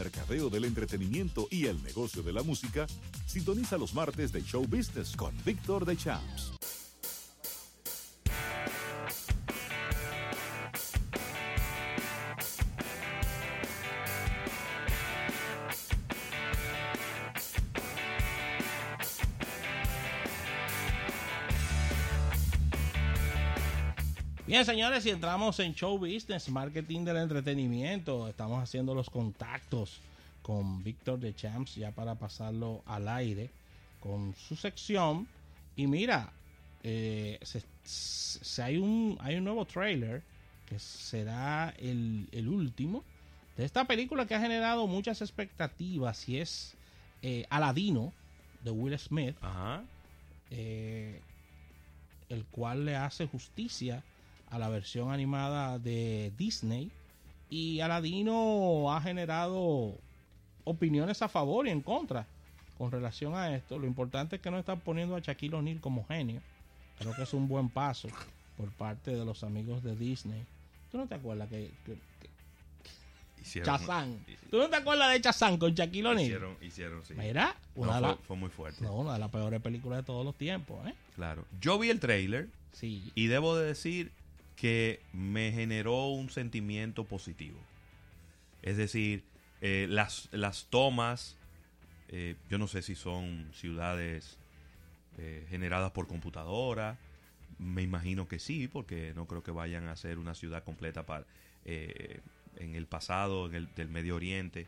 mercadeo del entretenimiento y el negocio de la música, sintoniza los martes de Show Business con Víctor de Champs. Bien, señores, si entramos en show business, marketing del entretenimiento, estamos haciendo los contactos con Víctor de Champs ya para pasarlo al aire con su sección. Y mira, eh, se, se- hay, un, hay un nuevo trailer que será el, el último de esta película que ha generado muchas expectativas y es eh, Aladino de Will Smith Ajá. eh, el cual le hace justicia a la versión animada de Disney y Aladino ha generado opiniones a favor y en contra con relación a esto. Lo importante es que no están poniendo a Shaquille O'Neal como genio. Creo que es un buen paso por parte de los amigos de Disney. ¿Tú no te acuerdas que, que- que Chazán? ¿Tú no te acuerdas de Chazán con Shaquille O'Neal? Hicieron, hicieron, sí. Mira, No, una, fue, muy fuerte. no, una de las peores películas de todos los tiempos, ¿eh? Claro. Yo vi el trailer Sí. y debo de decir que me generó un sentimiento positivo. Es decir, eh, las, las tomas, eh, yo no sé si son ciudades eh, generadas por computadora, me imagino que sí, porque no creo que vayan a ser una ciudad completa para, en el pasado en el, del Medio Oriente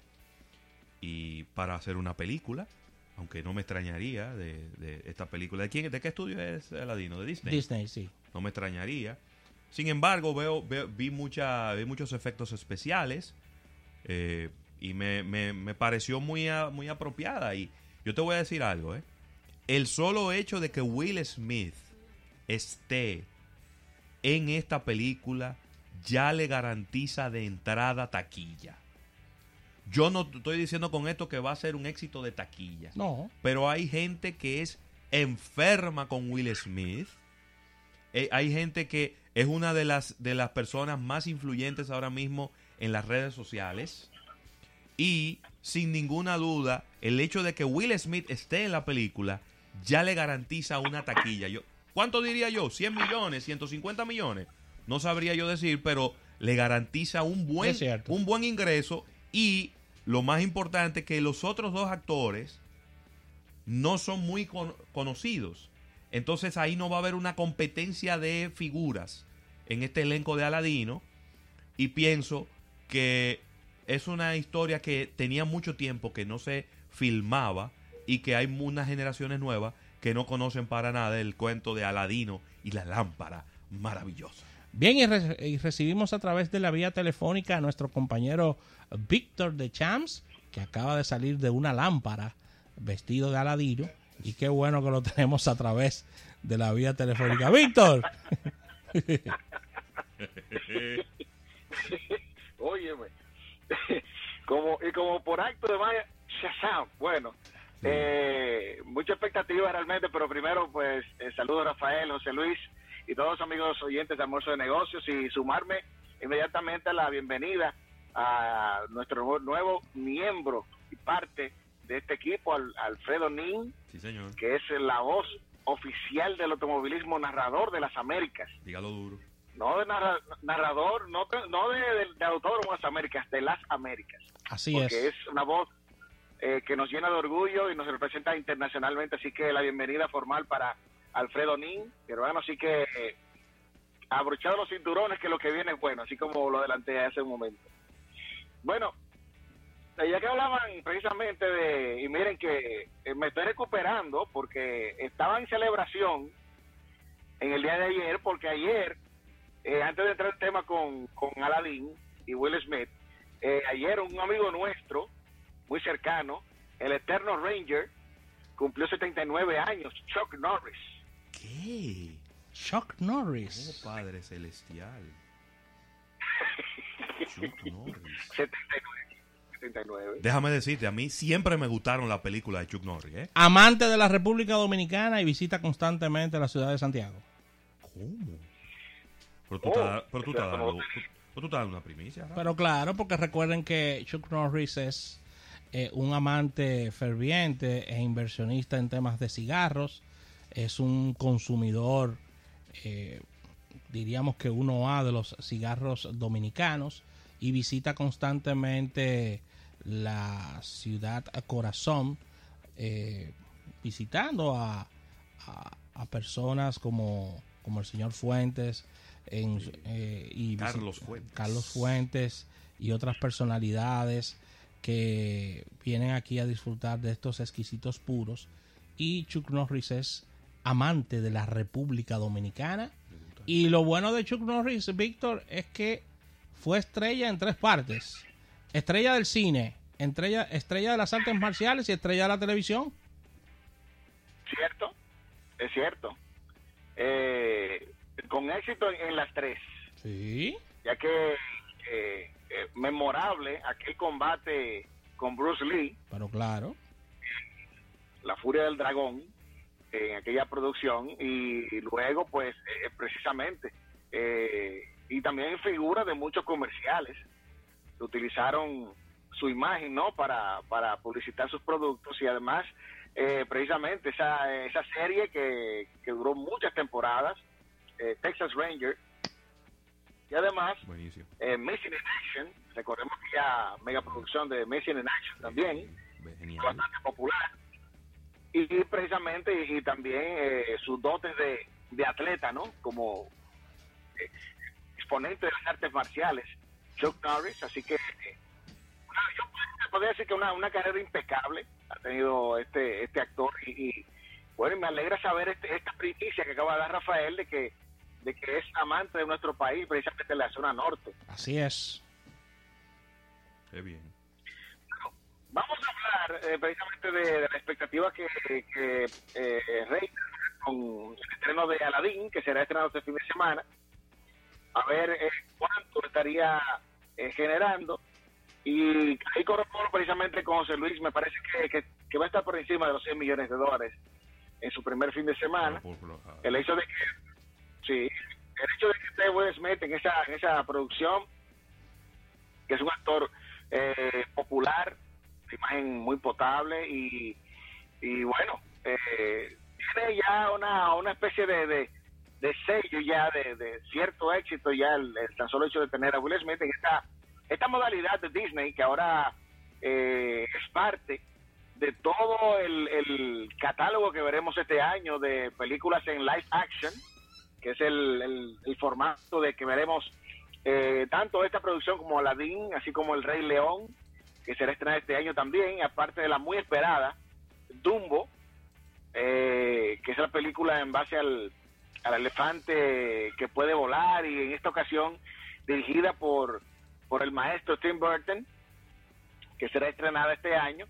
y para hacer una película, aunque no me extrañaría de, de esta película. ¿De quién, de qué estudio es Aladino? ¿De Disney? Disney, sí. no me extrañaría. Sin embargo, veo, veo- vi, mucha, vi muchos efectos especiales eh, y me, me- me pareció muy, a- muy apropiada. Y yo te voy a decir algo, ¿eh? El solo hecho de que Will Smith esté en esta película ya le garantiza de entrada taquilla. Yo no estoy diciendo con esto que va a ser un éxito de taquilla. No, Pero hay gente que es enferma con Will Smith. Eh, hay gente que es una de las, de las personas más influyentes ahora mismo en las redes sociales. Y sin ninguna duda, el hecho de que Will Smith esté en la película ya le garantiza una taquilla. Yo, ¿Cuánto diría yo? ¿100 millones? ¿150 millones? No sabría yo decir, pero le garantiza un buen, un buen ingreso y lo más importante que los otros dos actores no son muy con- conocidos. Entonces ahí no va a haber una competencia de figuras en este elenco de Aladino. Y pienso que es una historia que tenía mucho tiempo que no se filmaba y que hay unas generaciones nuevas que no conocen para nada el cuento de Aladino y la lámpara maravillosa. Bien, y, y recibimos a través de la vía telefónica a nuestro compañero Víctor de Champs, que acaba de salir de una lámpara vestido de aladino. Y qué bueno que lo tenemos a través de la vía telefónica. Víctor, Óyeme, como, y como por acto de magia, Shazam, bueno, eh, mucha expectativa realmente, pero primero pues eh, saludo a Rafael, José Luis y todos los amigos oyentes de Almuerzo de Negocios y sumarme inmediatamente a la bienvenida a nuestro nu- nuevo miembro y parte de este equipo, al- Alfredo Nin, Sí, señor. que es la voz oficial del automovilismo narrador de las Américas Dígalo duro. no de narra- narrador, no, no de, de, de Autódromo de las Américas, de las Américas, así porque es. es una voz eh, que nos llena de orgullo y nos representa internacionalmente, así que la bienvenida formal para Alfredo Nin, hermano, así que eh, abrochado los cinturones que lo que viene es bueno, así como lo adelanté hace un momento. Bueno, ya que hablaban precisamente de, y miren que eh, me estoy recuperando porque estaba en celebración en el día de ayer, porque ayer eh, antes de entrar el tema con, con Aladdin y Will Smith, eh, ayer un amigo nuestro, muy cercano, el Eterno Ranger, cumplió 79 años, Chuck Norris. ¿Qué? Chuck Oh, Norris. Padre Celestial. Chuck Norris. 79. 79. Déjame decirte, a mí siempre me gustaron las películas de Chuck Norris, ¿eh? Amante de la República Dominicana y visita constantemente la ciudad de Santiago. ¿Cómo? Pero tú, Oh, estás, pero tú, estás eso dando, no- tú- pero tú estás dando una primicia. Pero claro, porque recuerden que Chuck Norris es eh, un amante ferviente e inversionista en temas de cigarros. Es un consumidor, eh, diríamos que uno A de los cigarros dominicanos y visita constantemente la ciudad Corazón, eh, visitando a, a- a personas como, como el señor Fuentes en, eh, y Carlos Fuentes. Carlos Fuentes y otras personalidades que vienen aquí a disfrutar de estos exquisitos puros. Y Chuck Norris es amante de la República Dominicana. Y lo bueno de Chuck Norris, Víctor, es que fue estrella en tres partes. Estrella del cine, estrella, estrella de las artes marciales y estrella de la televisión. ¿Cierto? Es cierto. Eh, con éxito en, en las tres, Sí. ya que eh, eh, memorable aquel combate con Bruce Lee, Pero claro. La Furia del Dragón, en aquella producción, y, luego, pues, eh, precisamente, eh, y también figura de muchos comerciales utilizaron su imagen, ¿no? Para, para publicitar sus productos y además, eh, precisamente, esa, esa serie que, que duró muchas temporadas, eh, Texas Ranger, y además, eh, Missing in Action, recordemos que ya mega producción de Missing in Action también, Genial. bastante popular. Y precisamente, y, y también eh, sus dotes de, de atleta, ¿no? Como eh, exponente de las artes marciales, Chuck Norris. Así que, eh, una- yo podría- decir que una, una carrera impecable ha tenido este este actor. Y, y, bueno, y me alegra saber este- esta primicia que acaba de dar Rafael de que de que es amante de nuestro país, precisamente de la zona norte. Así es. Qué bien. Vamos a hablar eh, precisamente de, de la expectativa que, que eh, reina con el estreno de Aladdin, que será estrenado este fin de semana. A ver eh, cuánto estaría eh, generando. Y ahí corroboro precisamente con José Luis, me parece que, que, que va a estar por encima de los 100 millones de dólares en su primer fin de semana. Por- ah, El hecho de que, sí, el hecho de que Will Smith en esa, en esa producción, que es un actor eh, popular, de imagen muy potable y, y bueno, eh, tiene ya una, una especie de, de, de sello ya de, de cierto éxito ya el, tan solo hecho de tener a Will Smith en esta, esta modalidad de Disney que ahora eh, es parte de todo el, catálogo que veremos este año de películas en live action, que es el, el- el formato de que veremos eh, tanto esta producción como Aladdin, así como El Rey León, que será estrenada este año también, aparte de la muy esperada Dumbo, eh, que es la película en base al, al elefante que puede volar y en esta ocasión dirigida por, por el maestro Tim Burton, que será estrenada este año.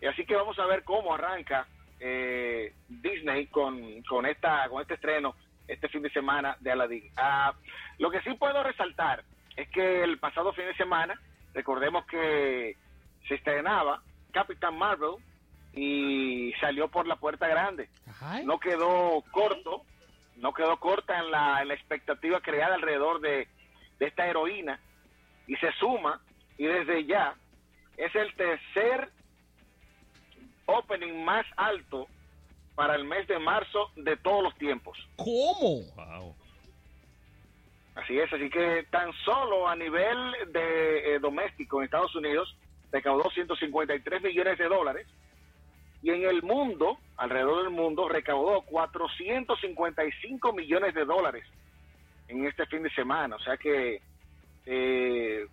Y así que vamos a ver cómo arranca eh, Disney con, con, esta, con este estreno este fin de semana de Aladdin. Ah, lo que sí puedo resaltar es que el pasado fin de semana, recordemos que se estrenaba Capitán Marvel y salió por la puerta grande. No quedó corto, no quedó corta en la, en la expectativa creada alrededor de, de esta heroína y se suma y desde ya es el tercer opening más alto para el mes de marzo de todos los tiempos. ¿Cómo? Wow. Así es, así que tan solo a nivel de eh, doméstico en Estados Unidos recaudó 153 millones de dólares y en el mundo, alrededor del mundo, recaudó 455 millones de dólares en este fin de semana. O sea que eh,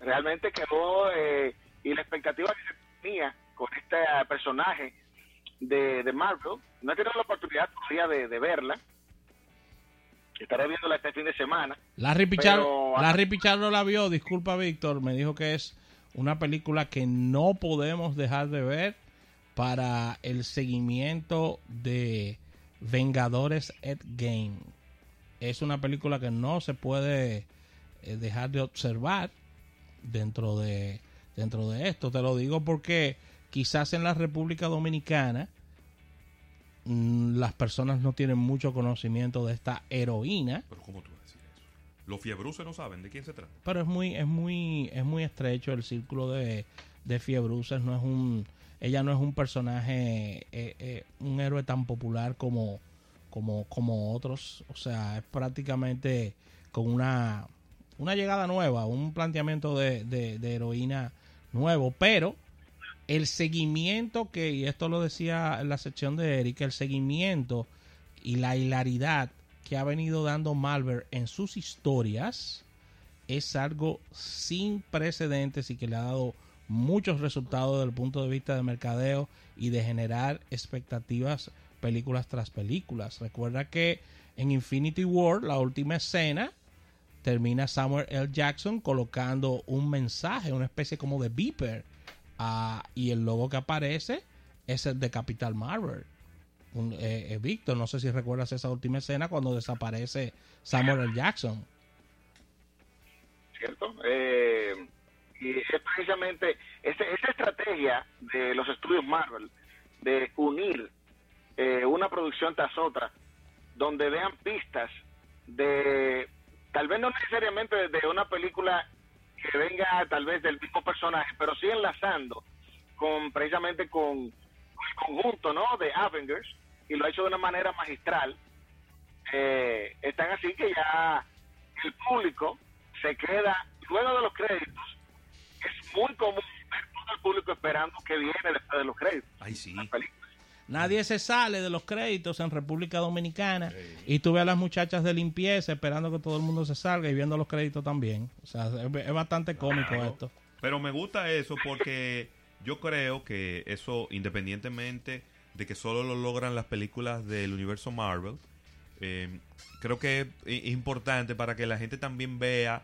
realmente quedó eh, y la expectativa que se tenía con este personaje de, de Marvel, no he tenido la oportunidad todavía de, de verla. Estaré viéndola este fin de semana. Larry Pichardo, Pero- Larry Pichardo la vio, disculpa Víctor, me dijo que es una película que no podemos dejar de ver para el seguimiento de Vengadores Endgame. Es una película que no se puede eh, dejar de observar dentro de dentro de esto. Te lo digo porque quizás en la República Dominicana mm, las personas no tienen mucho conocimiento de esta heroína Pero ¿cómo tú vas a decir eso? Los fiebruces no saben de quién se trata. pero es muy es muy es muy estrecho el círculo de, de Fiebruces no es un ella no es un personaje eh, eh, un héroe tan popular como como como otros. O sea es prácticamente con una una llegada nueva un planteamiento de, de, de heroína nuevo pero el seguimiento que y esto lo decía en la sección de Eric el seguimiento y la hilaridad que ha venido dando Malver en sus historias es algo sin precedentes y que le ha dado muchos resultados desde el punto de vista de mercadeo y de generar expectativas películas tras películas. Recuerda que en Infinity War, la última escena, termina Samuel L. Jackson colocando un mensaje, una especie como de beeper, y el logo que aparece es el de Capital Marvel. Eh, eh, Víctor, no sé si recuerdas esa última escena cuando desaparece Samuel L. Jackson. ¿cierto? Eh, y es precisamente esa, esa, estrategia de los estudios Marvel de unir eh, una producción tras otra, donde vean pistas de, tal vez no necesariamente de una película que venga tal vez del mismo personaje, pero sí enlazando con precisamente con, el conjunto ¿no? de Avengers, y lo ha hecho de una manera magistral. Eh, están así que ya el público se queda luego de los créditos. Muy común ver todo el público esperando que viene después de los créditos. Ay, sí. Nadie se sale de los créditos en República Dominicana sí. y tú ves a las muchachas de limpieza esperando que todo el mundo se salga y viendo los créditos también. O sea, es, es bastante cómico claro. esto. Pero me gusta eso porque yo creo que eso, independientemente de que solo lo logran las películas del universo Marvel, eh, creo que es importante para que la gente también vea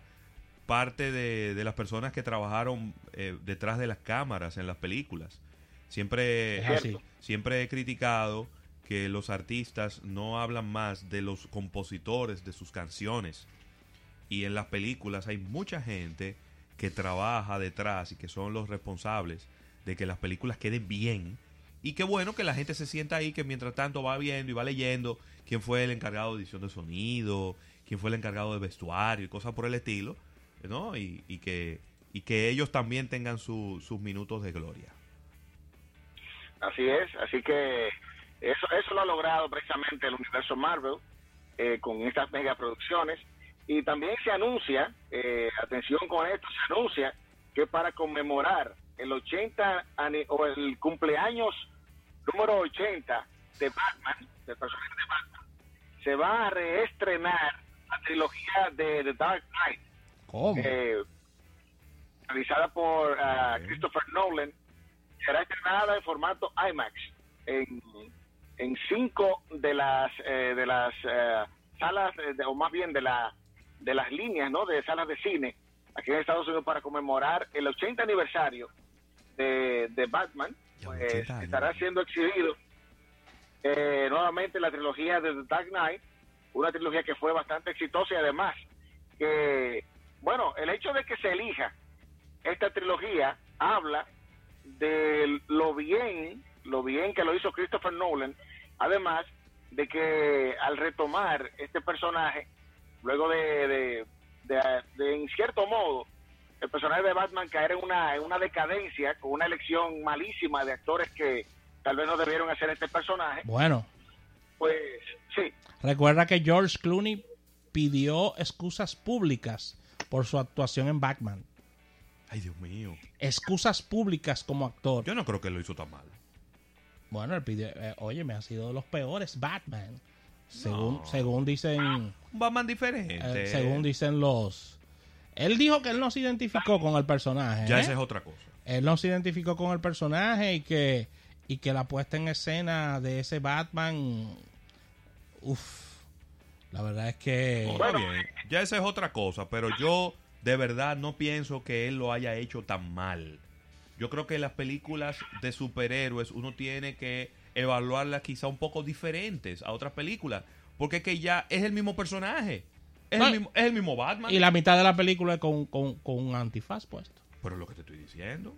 parte de, de las personas que trabajaron eh, detrás de las cámaras en las películas. Siempre, siempre he criticado que los artistas no hablan más de los compositores de sus canciones. Y en las películas hay mucha gente que trabaja detrás y que son los responsables de que las películas queden bien. Y qué bueno que la gente se sienta ahí, que mientras tanto va viendo y va leyendo quién fue el encargado de edición de sonido, quién fue el encargado de vestuario y cosas por el estilo, ¿no? Y, y que, y que ellos también tengan su, sus minutos de gloria. Así es, así que eso, eso lo ha logrado precisamente el universo Marvel eh, con estas megaproducciones. Y también se anuncia, eh, atención con esto, se anuncia que para conmemorar el 80 o el cumpleaños número 80 de Batman, del personaje de Batman, se va a reestrenar la trilogía de The Dark Knight. ¿Cómo? Eh, realizada por uh, Christopher Nolan, será estrenada en formato IMAX en, en cinco de las eh, de las eh, salas de, o más bien de la de las líneas no de salas de cine aquí en Estados Unidos para conmemorar el 80 aniversario de, de Batman pues, estará siendo exhibido eh, nuevamente la trilogía de The Dark Knight una trilogía que fue bastante exitosa y además que bueno el hecho de que se elija esta trilogía habla de lo bien, lo bien que lo hizo Christopher Nolan, además de que al retomar este personaje, luego de, de, de, de en cierto modo, el personaje de Batman caer en una, en una decadencia, con una elección malísima de actores que tal vez no debieron hacer este personaje. Bueno. Pues sí. Recuerda que George Clooney pidió excusas públicas por su actuación en Batman. Ay, Dios mío. Excusas públicas como actor. Yo no creo que lo hizo tan mal. Bueno, él pidió, eh, oye, me ha sido de los peores Batman. Según, no. según dicen. Un Batman diferente. Eh, según dicen los. Él dijo que él no se identificó con el personaje. Ya ¿eh? esa es otra cosa. Él no se identificó con el personaje y que, y que la puesta en escena de ese Batman. Uff. La verdad es que. No, está bien. Ya esa es otra cosa, pero yo de verdad no pienso que él lo haya hecho tan mal. Yo creo que las películas de superhéroes uno tiene que evaluarlas quizá un poco diferentes a otras películas. Porque es que ya es el mismo personaje. Es, no, el, mismo, es el mismo Batman. Y la mitad de la película es con, con, con un antifaz puesto. Pero es lo que te estoy diciendo.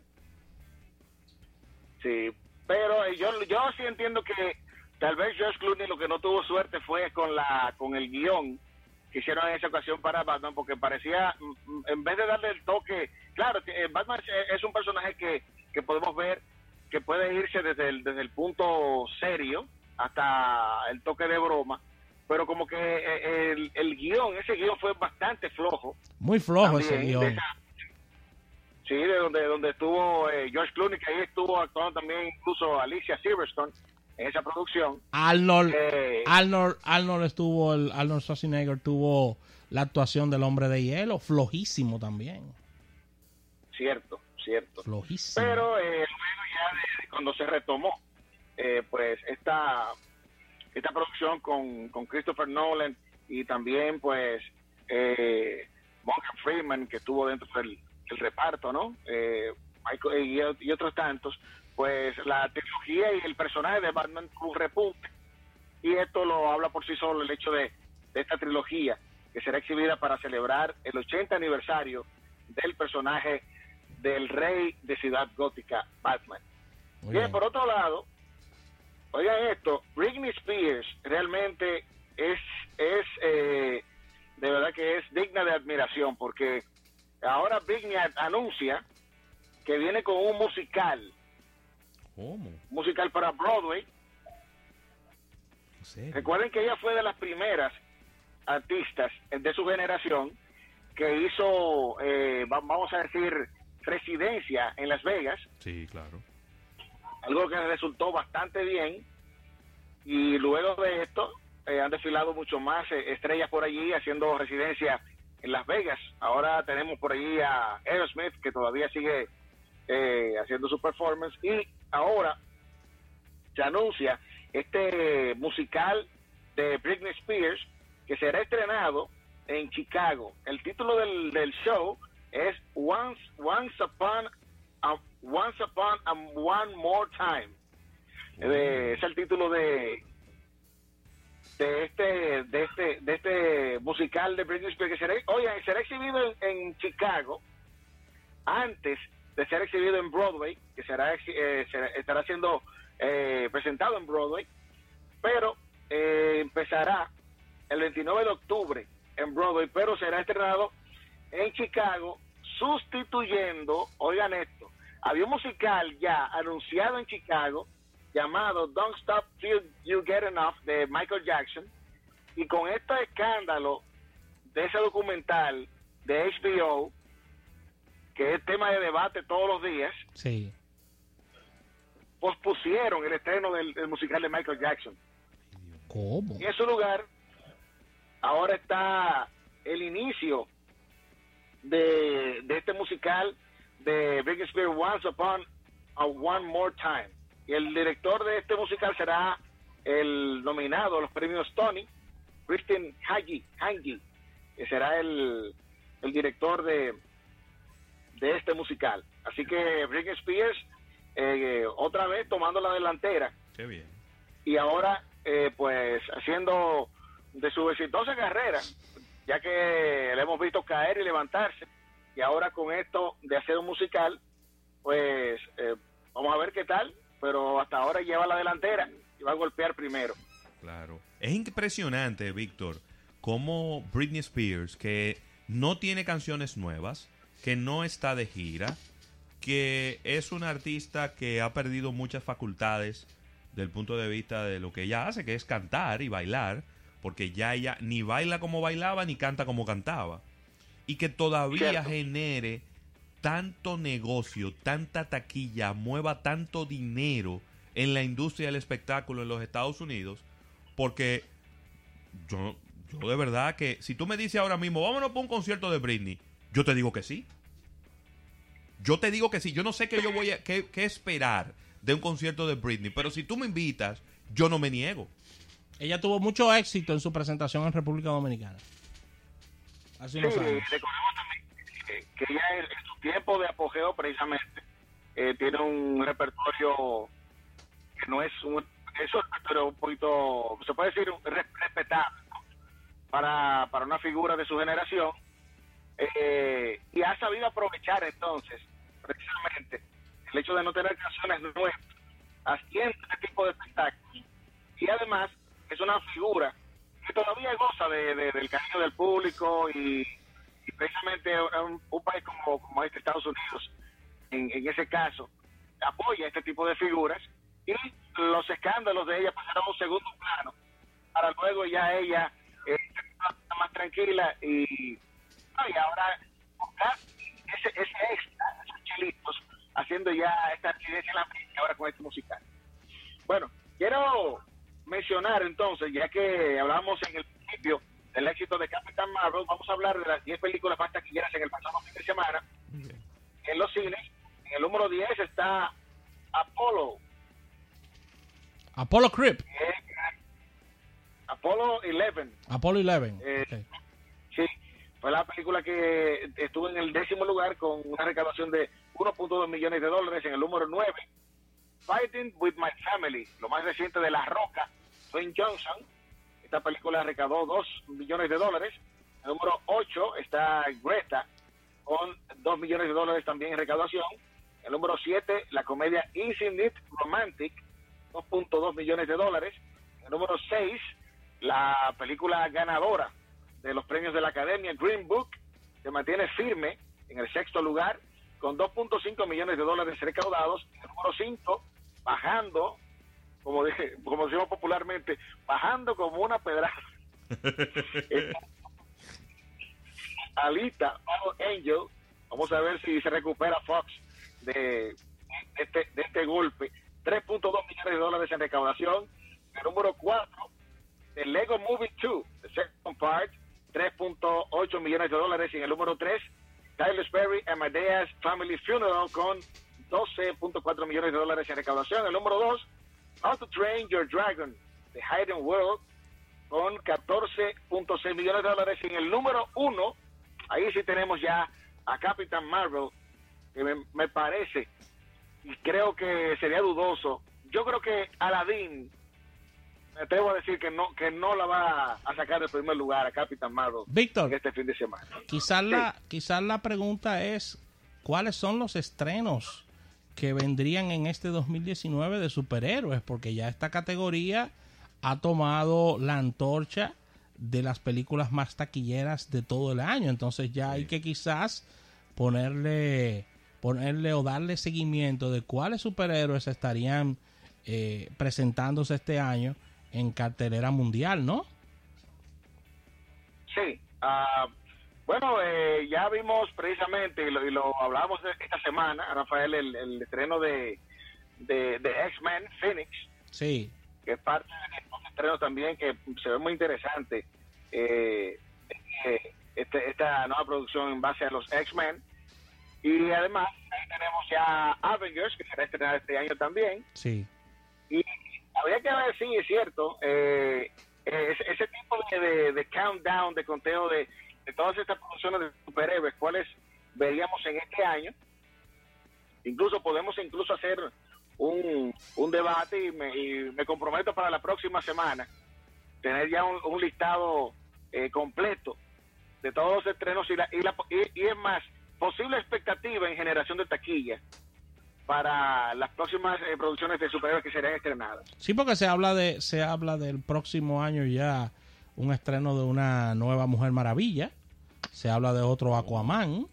Sí, pero yo, yo sí entiendo que tal vez George Clooney lo que no tuvo suerte fue con la con el guion que hicieron en esa ocasión para Batman, porque parecía, en vez de darle el toque, claro, Batman es un personaje que que podemos ver que puede irse desde el, desde el punto serio hasta el toque de broma, pero como que eh, el, el guion, ese guion fue bastante flojo. Muy flojo también, ese de guion. esa- sí, de donde, donde estuvo eh, George Clooney, que ahí estuvo actuando también incluso Alicia Silverstone en esa producción. Arnold, Eh, Arnold, Arnold estuvo, el, Arnold Schwarzenegger tuvo la actuación del hombre de hielo, flojísimo también, Cierto, cierto. flojísimo. Pero eh, ya de, cuando se retomó, eh, pues esta, esta producción con, con Christopher Nolan y también pues eh, Morgan Freeman que estuvo dentro del, del reparto, ¿no? Eh, Michael- y, y otros tantos, pues la tecnología y el personaje de Batman un repunte. Y esto lo habla por sí solo el hecho de, de esta trilogía que será exhibida para celebrar el 80 aniversario del personaje del rey de Ciudad Gótica, Batman. Muy Bien, bien. por otro lado, oigan esto, Britney Spears realmente es, es eh, de verdad que es digna de admiración porque ahora Britney anuncia que viene con un musical, ¿Cómo? musical para Broadway. ¿En serio? Recuerden que ella fue de las primeras artistas de su generación que hizo, eh, va- vamos a decir, residencia en Las Vegas Sí, claro. algo que resultó bastante bien y luego de esto eh, han desfilado mucho más eh, estrellas por allí haciendo residencia en Las Vegas. Ahora tenemos por allí a Aerosmith que todavía sigue eh, haciendo su performance y ahora se anuncia este musical de Britney Spears que será estrenado en Chicago. El título del, del show es Once Once Upon a, Once Upon a One More Time. Eh, es el título de de este de este de este musical de Britney Spears que será, oye, será exhibido en, en Chicago antes de ser exhibido en Broadway, que será, eh, será- estará siendo eh, presentado en Broadway, pero eh, empezará el 29 de octubre en Broadway, pero será estrenado en Chicago, sustituyendo, oigan esto, había un musical ya anunciado en Chicago llamado Don't Stop Till You Get Enough de Michael Jackson, y con este escándalo de ese documental de HBO, que es tema de debate todos los días, Sí. pospusieron el estreno del, del musical de Michael Jackson. ¿Cómo? Y en su lugar, ahora está el inicio de, de este musical de Britney Spears Once Upon a One More Time. Y el director de este musical será el nominado a los premios Tony, Kristen Hagi, Hangi, que será el, el director de, de este musical. Así que Britney Spears, eh, otra vez tomando la delantera Qué bien. y ahora eh, pues haciendo de su exitosa carrera, ya que le hemos visto caer y levantarse, y ahora con esto de hacer un musical, pues eh, vamos a ver qué tal, pero hasta ahora lleva la delantera y va a golpear primero. Claro. Es impresionante, Víctor, cómo Britney Spears, que no tiene canciones nuevas, que no está de gira, que es una artista que ha perdido muchas facultades del punto de vista de lo que ella hace, que es cantar y bailar, porque ya ella ni baila como bailaba ni canta como cantaba. Y que todavía Cierto. genere tanto negocio, tanta taquilla, mueva tanto dinero en la industria del espectáculo en los Estados Unidos, porque yo, yo de verdad que si tú me dices ahora mismo, vámonos para un concierto de Britney, yo te digo que sí. Yo te digo que sí. Yo no sé qué yo voy a qué, qué esperar de un concierto de Britney, pero si tú me invitas, yo no me niego. Ella tuvo mucho éxito en su presentación en República Dominicana. Hace Sí, unos años. recordemos también que, ella en, su tiempo de apogeo precisamente eh, tiene un repertorio que no es un, es un repertorio un poquito, se puede decir, re- respetable para, para una figura de su generación eh, y ha sabido aprovechar entonces precisamente el hecho de no tener canciones nuevas haciendo este tipo de espectáculos. Y además es una figura que todavía goza de, de- del cariño del público y, precisamente un, país como, como este Estados Unidos en, ese caso apoya este tipo de figuras y los escándalos de ella pasaron a un segundo plano para luego ya ella eh, más tranquila y, y ahora buscar ese, ese extra, esos chilitos, haciendo ya esta actividad en la ahora con este musical. Bueno, quiero mencionar entonces, ya que hablábamos en el principio del éxito de Capitán Marvel, vamos a hablar de las 10 películas más taquilleras en el pasado fin de semana en los cines. En el número 10 está Apollo. Apollo Creep. que es- Apollo 11. Apollo 11. Eh. La película que estuvo en el décimo lugar con una recaudación de 1.2 millones de dólares. En el número 9, Fighting with My Family, lo más reciente de La Roca, Dwayne Johnson. Esta película recaudó 2 millones de dólares. El número 8 está Greta, con 2 millones de dólares también en recaudación. El número 7, la comedia Infinite Romantic, 2.2 millones de dólares. El número 6, la película ganadora de los premios de la Academia, Green Book, se mantiene firme en el sexto lugar con 2.5 millones de dólares recaudados. El número 5, bajando, como, dije, como decimos popularmente, bajando como una pedrada. Alita, Angel. Vamos a ver si se recupera Fox de, de este, de este golpe. 3.2 millones de dólares en recaudación. El número 4, el Lego Movie 2, The Second Part, 3.8 millones de dólares. Y en el número 3, Tyler Perry, Amadeus Family Funeral con 12.4 millones de dólares en recaudación. El número 2, How to Train Your Dragon, The Hidden World, con 14.6 millones de dólares. En el número 1, ahí sí tenemos ya a Captain Marvel, que me, me parece, y creo que sería dudoso. Yo creo que Aladdin, me atrevo a decir que no que no la va a sacar del primer lugar a Captain Marvel Víctor. este fin de semana. Quizás la, quizás la pregunta es, ¿cuáles son los estrenos que vendrían en este 2019 de superhéroes? Porque ya esta categoría ha tomado la antorcha de las películas más taquilleras de todo el año. Entonces ya hay que quizás ponerle, ponerle o darle seguimiento de cuáles superhéroes estarían eh, presentándose este año en cartelera mundial, ¿no? Sí, ah, bueno, eh, ya vimos precisamente, y lo, y lo hablábamos esta semana, Rafael, el, el estreno de, de, de X-Men Phoenix, Sí, que es parte de los estrenos también que se ve muy interesante. eh, eh, este- esta nueva producción en base a los X-Men. Y además, ahí tenemos ya Avengers, que será estrenada este año también. sí. Habría que ver, sí, es cierto, eh, eh, ese, ese tipo de, de- countdown, de conteo de, todas estas producciones de superhéroes, cuáles veríamos en este año. Incluso podemos incluso hacer un, un debate y me, y me comprometo para la próxima semana tener ya un, listado eh, completo de todos los estrenos y, la, y, la- y es más, posible expectativa en generación de taquilla para las próximas eh, producciones de superhéroes que serán estrenadas. Sí, porque se habla de se habla del próximo año ya un estreno de una nueva Mujer Maravilla. Se habla de otro Aquaman.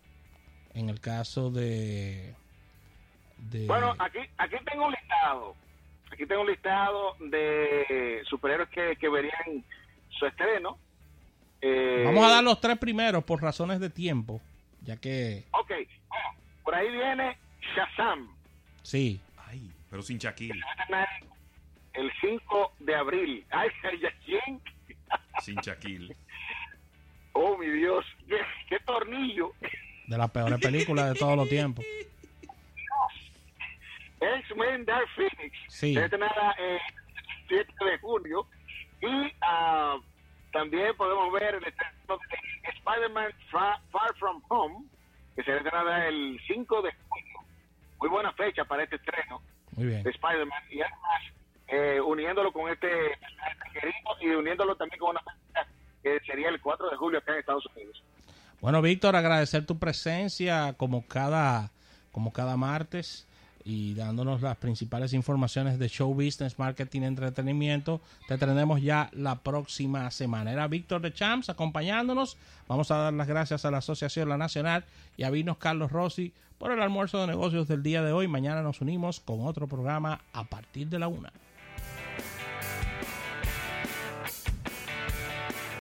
En el caso de de Bueno, aquí aquí tengo un listado. Aquí tengo un listado de superhéroes que, que verían su estreno. Eh, vamos a dar los tres primeros por razones de tiempo, ya que Ok, bueno, por ahí viene Shazam. Sí, Ay, pero sin Shaquille. El 5 de abril. Ay, ay, ay, ¿quién? Sin Shaquille. Oh, mi Dios. ¿Qué, qué tornillo? de las peores películas de todos los tiempos. X-Men Dark Phoenix. Sí. Se estrenará el 7 de junio. Y ah, también podemos ver el estreno de Spider-Man Far From Home, que se estrenará el 5 de. Muy buena fecha para este estreno Muy bien. de Spider-Man. Y además, eh, uniéndolo con este querido y uniéndolo también con una fecha que sería el 4 de julio acá en Estados Unidos. Bueno, Víctor, agradecer tu presencia como cada como cada martes. y dándonos las principales informaciones de show business, marketing, entretenimiento. Te tendremos ya la próxima semana. Era Víctor de Champs acompañándonos. Vamos a dar las gracias a la Asociación La Nacional y a Vinos Carlos Rossi por el almuerzo de negocios del día de hoy. Mañana nos unimos con otro programa a partir de la una.